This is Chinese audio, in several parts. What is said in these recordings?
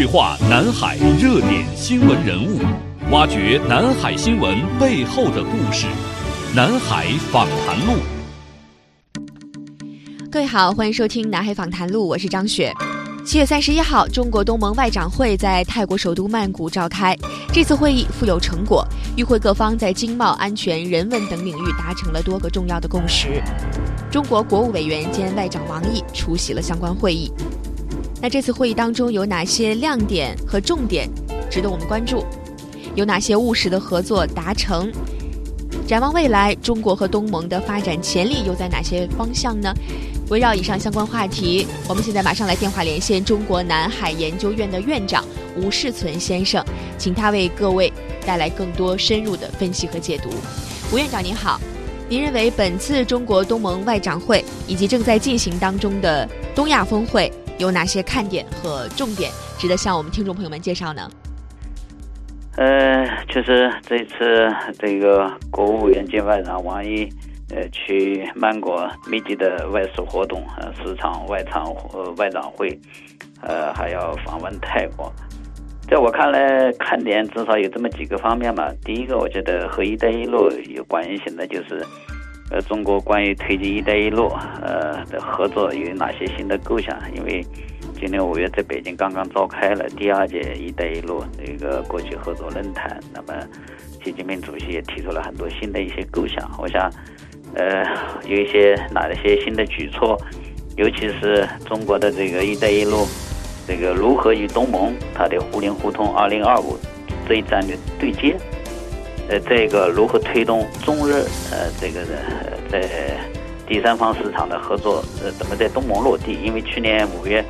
对话南海热点新闻人物，挖掘南海新闻背后的故事。南海访谈录，各位好，欢迎收听南海访谈录，我是张雪。七月三十一号，中国东盟外长会在泰国首都曼谷召开。这次会议富有成果，与会各方在经贸、安全、人文等领域达成了多个重要的共识。中国国务委员兼外长王毅出席了相关会议。那这次会议当中有哪些亮点和重点值得我们关注？有哪些务实的合作达成？展望未来，中国和东盟的发展潜力又在哪些方向呢？围绕以上相关话题，我们现在马上来电话连线中国南海研究院的院长吴世存先生，请他为各位带来更多深入的分析和解读。吴院长您好，您认为本次中国东盟外长会以及正在进行当中的东亚峰会？有哪些看点和重点值得向我们听众朋友们介绍呢？呃，确实这次这个国务委员兼外长王毅呃去曼谷密集的外事活动，呃，十场外长呃外长会，呃，还要访问泰国。在我看来，看点至少有这么几个方面吧。第一个，我觉得和“一带一路”有关系的，就是。呃，中国关于推进“一带一路”呃的合作有哪些新的构想？因为今年五月在北京刚刚召开了第二届“一带一路”这个国际合作论坛，那么习近平主席也提出了很多新的一些构想。我想，呃，有一些哪一些新的举措，尤其是中国的这个“一带一路”这个如何与东盟它的互联互通二零二五这一战略对接。呃，这个如何推动中日呃这个在第三方市场的合作？呃，怎么在东盟落地？因为去年五月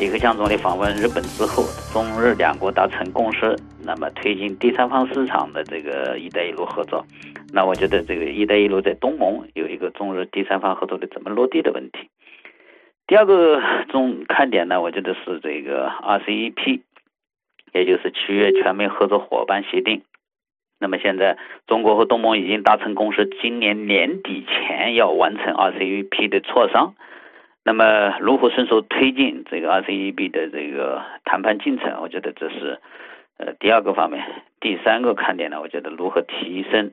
李克强总理访问日本之后，中日两国达成共识，那么推进第三方市场的这个“一带一路”合作。那我觉得这个“一带一路”在东盟有一个中日第三方合作的怎么落地的问题。第二个重看点呢，我觉得是这个 RCEP，也就是区域全面合作伙伴协定。那么现在，中国和东盟已经达成共识，今年年底前要完成 RCEP 的磋商。那么如何顺手推进这个 RCEP 的这个谈判进程？我觉得这是呃第二个方面。第三个看点呢，我觉得如何提升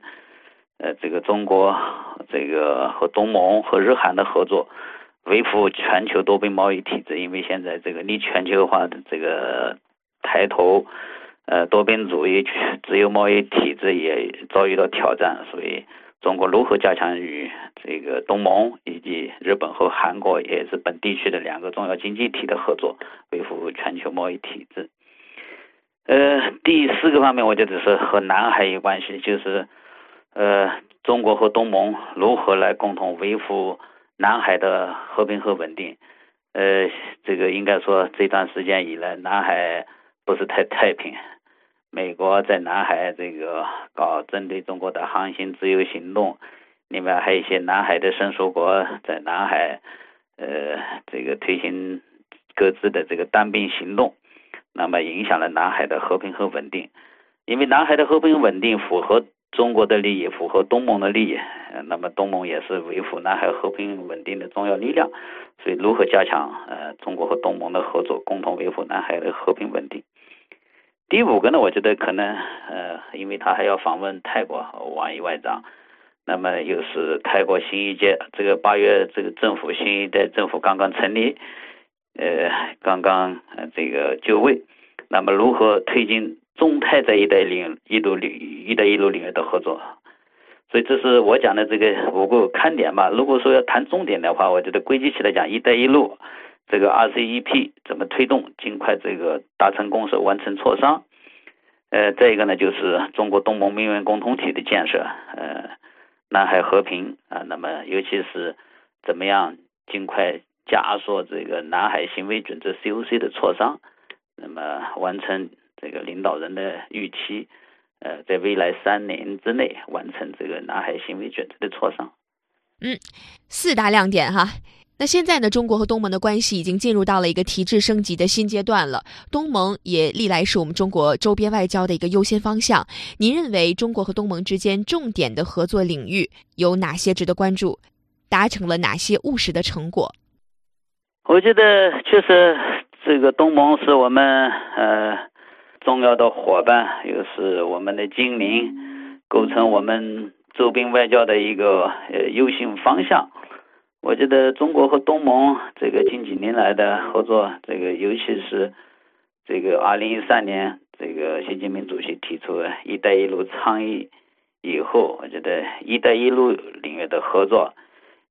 呃这个中国这个和东盟和日韩的合作，维护全球多边贸易体制。因为现在这个逆全球化的这个抬头。呃，多边主义、自由贸易体制也遭遇到挑战，所以中国如何加强与这个东盟以及日本和韩国，也是本地区的两个重要经济体的合作，维护全球贸易体制。呃，第四个方面，我觉得是和南海有关系，就是呃，中国和东盟如何来共同维护南海的和平和稳定。呃，这个应该说这段时间以来，南海不是太太平。美国在南海这个搞针对中国的航行自由行动，另外还有一些南海的伸缩国在南海，呃，这个推行各自的这个单兵行动，那么影响了南海的和平和稳定。因为南海的和平稳定符合中国的利益，符合东盟的利益，那么东盟也是维护南海和平稳定的重要力量。所以，如何加强呃中国和东盟的合作，共同维护南海的和平稳定？第五个呢，我觉得可能呃，因为他还要访问泰国，王毅外长，那么又是泰国新一届这个八月这个政府新一代政府刚刚成立，呃，刚刚呃这个就位，那么如何推进中泰在一带领一路领一带一路领域的合作？所以这是我讲的这个五个看点吧。如果说要谈重点的话，我觉得归结起来讲，一带一路。这个 RCEP 怎么推动，尽快这个达成共识，完成磋商。呃，再一个呢，就是中国东盟命运共同体的建设，呃，南海和平啊，那么尤其是怎么样尽快加速这个南海行为准则 COC 的磋商，那么完成这个领导人的预期，呃，在未来三年之内完成这个南海行为准则的磋商。嗯，四大亮点哈。那现在呢？中国和东盟的关系已经进入到了一个提质升级的新阶段了。东盟也历来是我们中国周边外交的一个优先方向。您认为中国和东盟之间重点的合作领域有哪些值得关注？达成了哪些务实的成果？我觉得确实，这个东盟是我们呃重要的伙伴，又是我们的精灵，构成我们周边外交的一个呃优先方向。我觉得中国和东盟这个近几年来的合作，这个尤其是这个二零一三年，这个习近平主席提出“一带一路”倡议以后，我觉得“一带一路”领域的合作，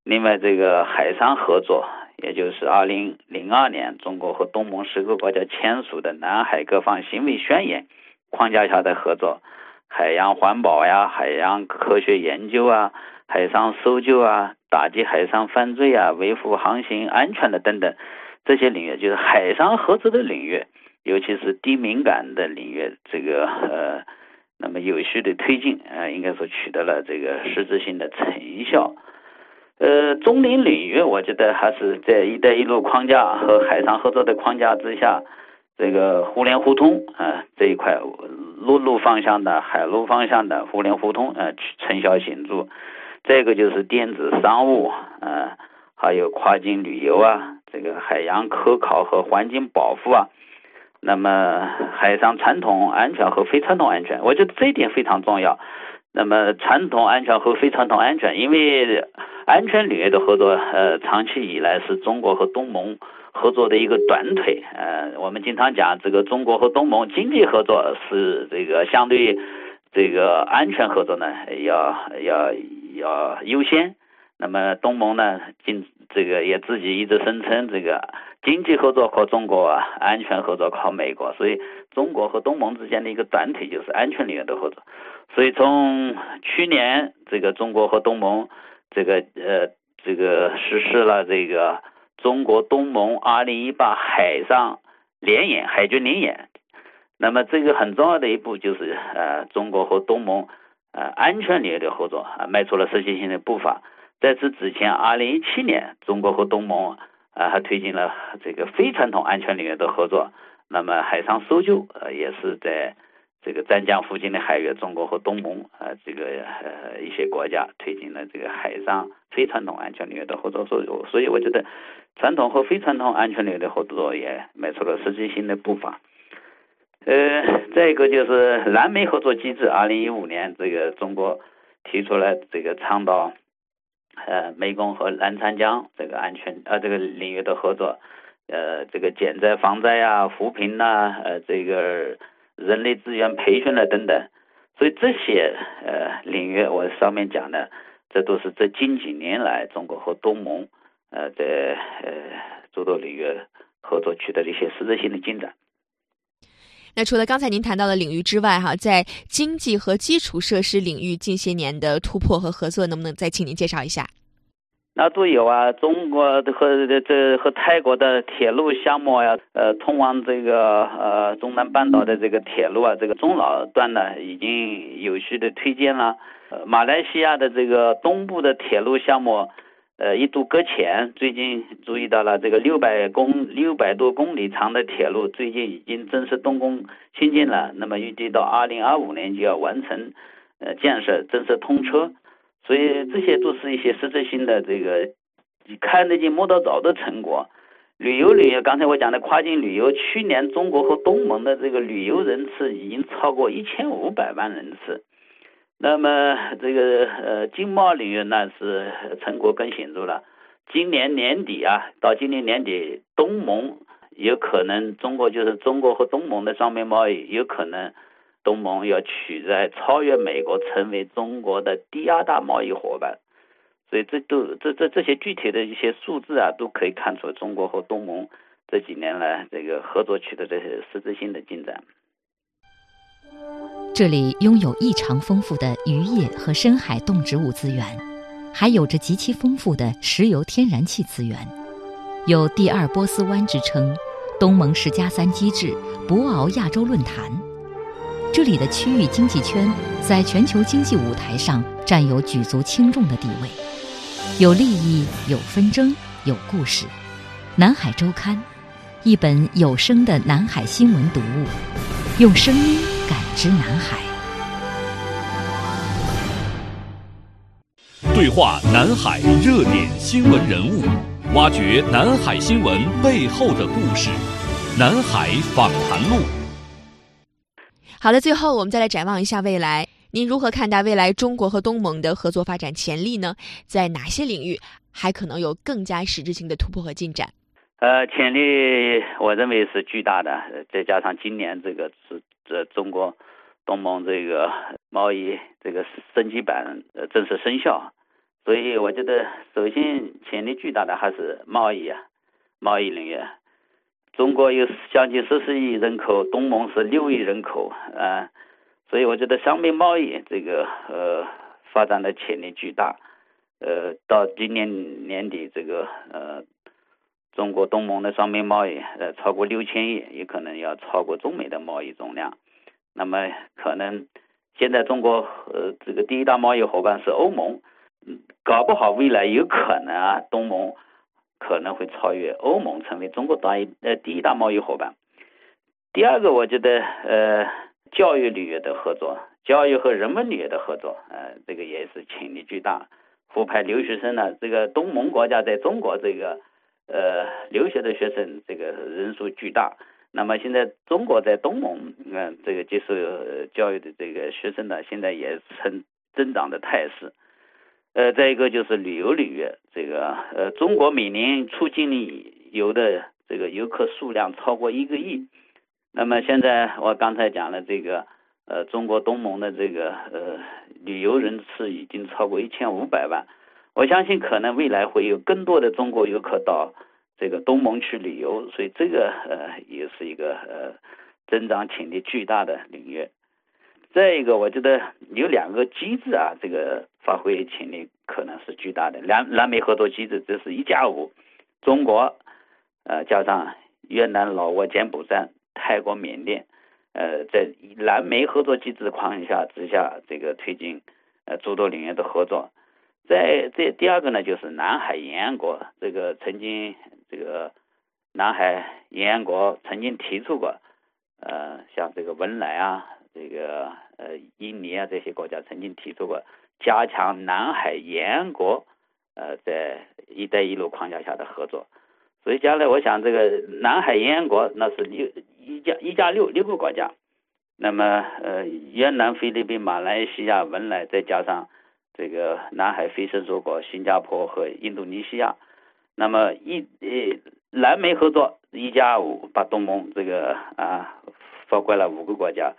另外这个海上合作，也就是二零零二年中国和东盟十个国家签署的南海各方行为宣言框架下的合作，海洋环保呀，海洋科学研究啊。海上搜救啊，打击海上犯罪啊，维护航行安全的等等，这些领域就是海上合作的领域，尤其是低敏感的领域，这个呃，那么有序的推进啊，应该说取得了这个实质性的成效。呃，中领领域，我觉得还是在“一带一路”框架和海上合作的框架之下，这个互联互通啊这一块，陆路方向的、海陆方向的互联互通呃，成效显著。这个就是电子商务，呃，还有跨境旅游啊，这个海洋科考和环境保护啊，那么海上传统安全和非传统安全，我觉得这一点非常重要。那么传统安全和非传统安全，因为安全领域的合作，呃，长期以来是中国和东盟合作的一个短腿。呃，我们经常讲，这个中国和东盟经济合作是这个相对这个安全合作呢，要要。要优先，那么东盟呢？经这个也自己一直声称，这个经济合作靠中国，安全合作靠美国。所以，中国和东盟之间的一个短腿就是安全领域的合作。所以，从去年这个中国和东盟这个呃这个实施了这个中国东盟二零一八海上联演海军联演，那么这个很重要的一步就是呃中国和东盟。呃，安全领域的合作啊，迈出了实际性的步伐。在此之前，二零一七年，中国和东盟啊，还推进了这个非传统安全领域的合作。那么，海上搜救呃，也是在这个湛江附近的海域，中国和东盟啊，这个呃一些国家推进了这个海上非传统安全领域的合作。所以，所以我觉得，传统和非传统安全领域的合作也迈出了实际性的步伐。呃，再一个就是南美合作机制，二零一五年这个中国提出了这个倡导，呃，湄公河澜沧江这个安全呃这个领域的合作，呃，这个减灾防灾啊、扶贫呐，呃，这个人力资源培训了等等，所以这些呃领域我上面讲的，这都是这近几年来中国和东盟呃在呃诸多领域合作取得的一些实质性的进展。那除了刚才您谈到的领域之外，哈，在经济和基础设施领域近些年的突破和合作，能不能再请您介绍一下？那都有啊，中国和这和泰国的铁路项目呀，呃，通往这个呃中南半岛的这个铁路啊，这个中老段呢，已经有序的推进了。马来西亚的这个东部的铁路项目。呃，一度搁浅。最近注意到了这个六百公六百多公里长的铁路，最近已经正式动工兴建了。那么预计到二零二五年就要完成呃建设，正式通车。所以这些都是一些实质性的这个看得见摸得着的成果。旅游领域，刚才我讲的跨境旅游，去年中国和东盟的这个旅游人次已经超过一千五百万人次。那么这个呃经贸领域那是成果更显著了。今年年底啊，到今年年底，东盟有可能中国就是中国和东盟的双边贸易有可能东盟要取代超越美国，成为中国的第二大贸易伙伴。所以这都这这这些具体的一些数字啊，都可以看出中国和东盟这几年来这个合作取得这些实质性的进展。这里拥有异常丰富的渔业和深海动植物资源，还有着极其丰富的石油天然气资源，有“第二波斯湾”之称，东盟十加三机制，博鳌亚洲论坛。这里的区域经济圈在全球经济舞台上占有举足轻重的地位，有利益，有纷争，有故事。南海周刊，一本有声的南海新闻读物，用声音。感知南海，对话南海热点新闻人物，挖掘南海新闻背后的故事。南海访谈录。好的，最后我们再来展望一下未来。您如何看待未来中国和东盟的合作发展潜力呢？在哪些领域还可能有更加实质性的突破和进展？呃，潜力我认为是巨大的，再加上今年这个是这中国东盟这个 贸易这个升级版呃正式生效，所以我觉得首先潜力巨大的还是贸易啊，贸易领域。中国有将近十四亿人口，东盟是六亿人口啊。所以我觉得商品贸易这个呃发展的潜力巨大，呃到今年年底这个呃中国东盟的商品贸易呃超过六千亿，也可能要超过中美的贸易总量。那么可能现在中国呃这个第一大贸易伙伴是欧盟，搞不好未来有可能啊东盟可能会超越欧盟，成为中国大一呃第一大贸易伙伴。第二个我觉得呃。教育领域的合作，教育和人文领域的合作，呃，这个也是潜力巨大。复派留学生呢，这个东盟国家在中国这个呃留学的学生这个人数巨大。那么现在中国在东盟，嗯，这个接受教育的这个学生呢，现在也呈增长的态势。呃，再一个就是旅游领域，这个呃，中国每年出境旅游的这个游客数量超过一个亿。那么现在我刚才讲了这个，呃，中国东盟的这个呃旅游人次已经超过一千五百万，我相信可能未来会有更多的中国游客到这个东盟去旅游，所以这个呃也是一个呃增长潜力巨大的领域。再一个，我觉得有两个机制啊，这个发挥潜力可能是巨大的。南南美合作机制，这是一加五，中国呃加上越南、老挝、柬埔寨。泰国、缅甸，呃，在南美合作机制的框架之下，这个推进呃诸多领域的合作。在这第二个呢，就是南海沿岸国，这个曾经这个南海沿岸国曾经提出过，呃，像这个文莱啊，这个呃印尼啊这些国家曾经提出过加强南海沿岸国呃在“一带一路”框架下的合作。所以将来我想，这个南海沿岸国那是六。一加一加六六个国家，那么呃越南、菲律宾、马来西亚、文莱，再加上这个南海非伸缩国新加坡和印度尼西亚，那么一呃南美合作一加五，把东盟这个啊包括了五个国家，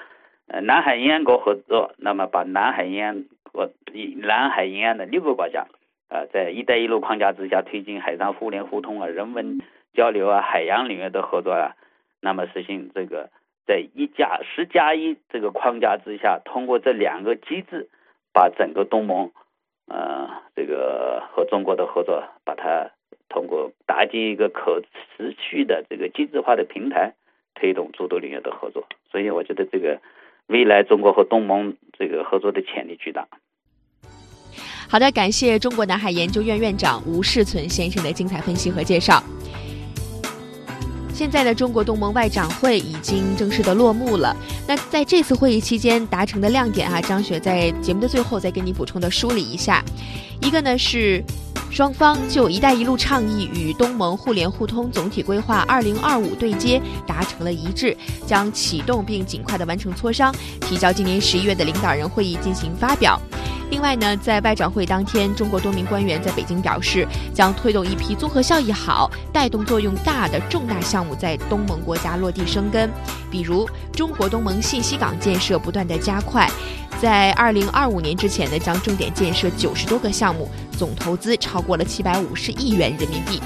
呃南海沿岸国合作，那么把南海沿岸国南海沿岸的六个国家啊，在一带一路框架之下推进海上互联互通啊、人文交流啊、海洋领域的合作啊。那么实行这个在一加十加一这个框架之下，通过这两个机制，把整个东盟，呃，这个和中国的合作，把它通过搭建一个可持续的这个机制化的平台，推动诸多领域的合作。所以我觉得这个未来中国和东盟这个合作的潜力巨大。好的，感谢中国南海研究院院长吴世存先生的精彩分析和介绍。现在的中国东盟外长会已经正式的落幕了。那在这次会议期间达成的亮点啊，张雪在节目的最后再给你补充的梳理一下。一个呢是双方就“一带一路”倡议与东盟互联互通总体规划二零二五对接达成了一致，将启动并尽快的完成磋商，提交今年十一月的领导人会议进行发表。另外呢，在外长会当天，中国多名官员在北京表示，将推动一批综合效益好、带动作用大的重大项目在东盟国家落地生根。比如，中国东盟信息港建设不断的加快，在二零二五年之前呢，将重点建设九十多个项目，总投资超过了七百五十亿元人民币。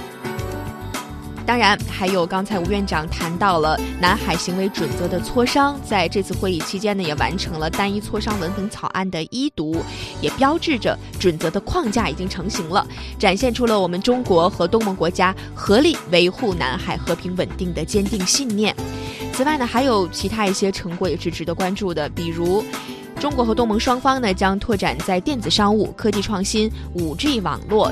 当然，还有刚才吴院长谈到了南海行为准则的磋商，在这次会议期间呢，也完成了单一磋商文本草案的一读，也标志着准则的框架已经成型了，展现出了我们中国和东盟国家合力维护南海和平稳定的坚定信念。此外呢，还有其他一些成果也是值得关注的，比如，中国和东盟双方呢将拓展在电子商务、科技创新、五 G 网络。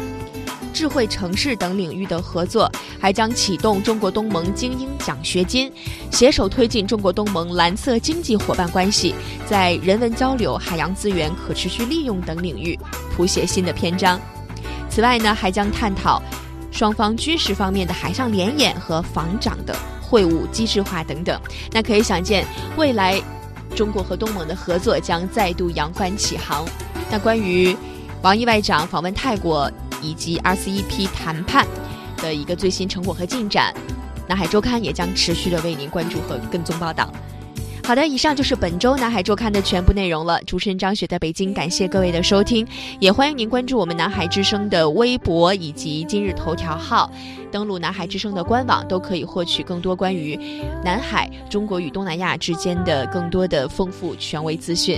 智慧城市等领域的合作，还将启动中国东盟精英奖学金，携手推进中国东盟蓝色经济伙伴关系，在人文交流、海洋资源可持续利用等领域谱写新的篇章。此外呢，还将探讨双方军事方面的海上联演和防长的会晤机制化等等。那可以想见，未来中国和东盟的合作将再度扬帆起航。那关于王毅外长访问泰国以及 RCEP 谈判的一个最新成果和进展，南海周刊也将持续的为您关注和跟踪报道。好的，以上就是本周南海周刊的全部内容了。主持人张雪在北京，感谢各位的收听，也欢迎您关注我们南海之声的微博以及今日头条号，登录南海之声的官网，都可以获取更多关于南海、中国与东南亚之间的更多的丰富权威资讯。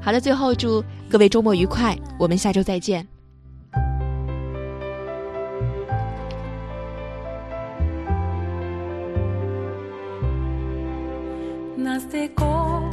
好的，最后祝各位周末愉快，我们下周再见。nas dejó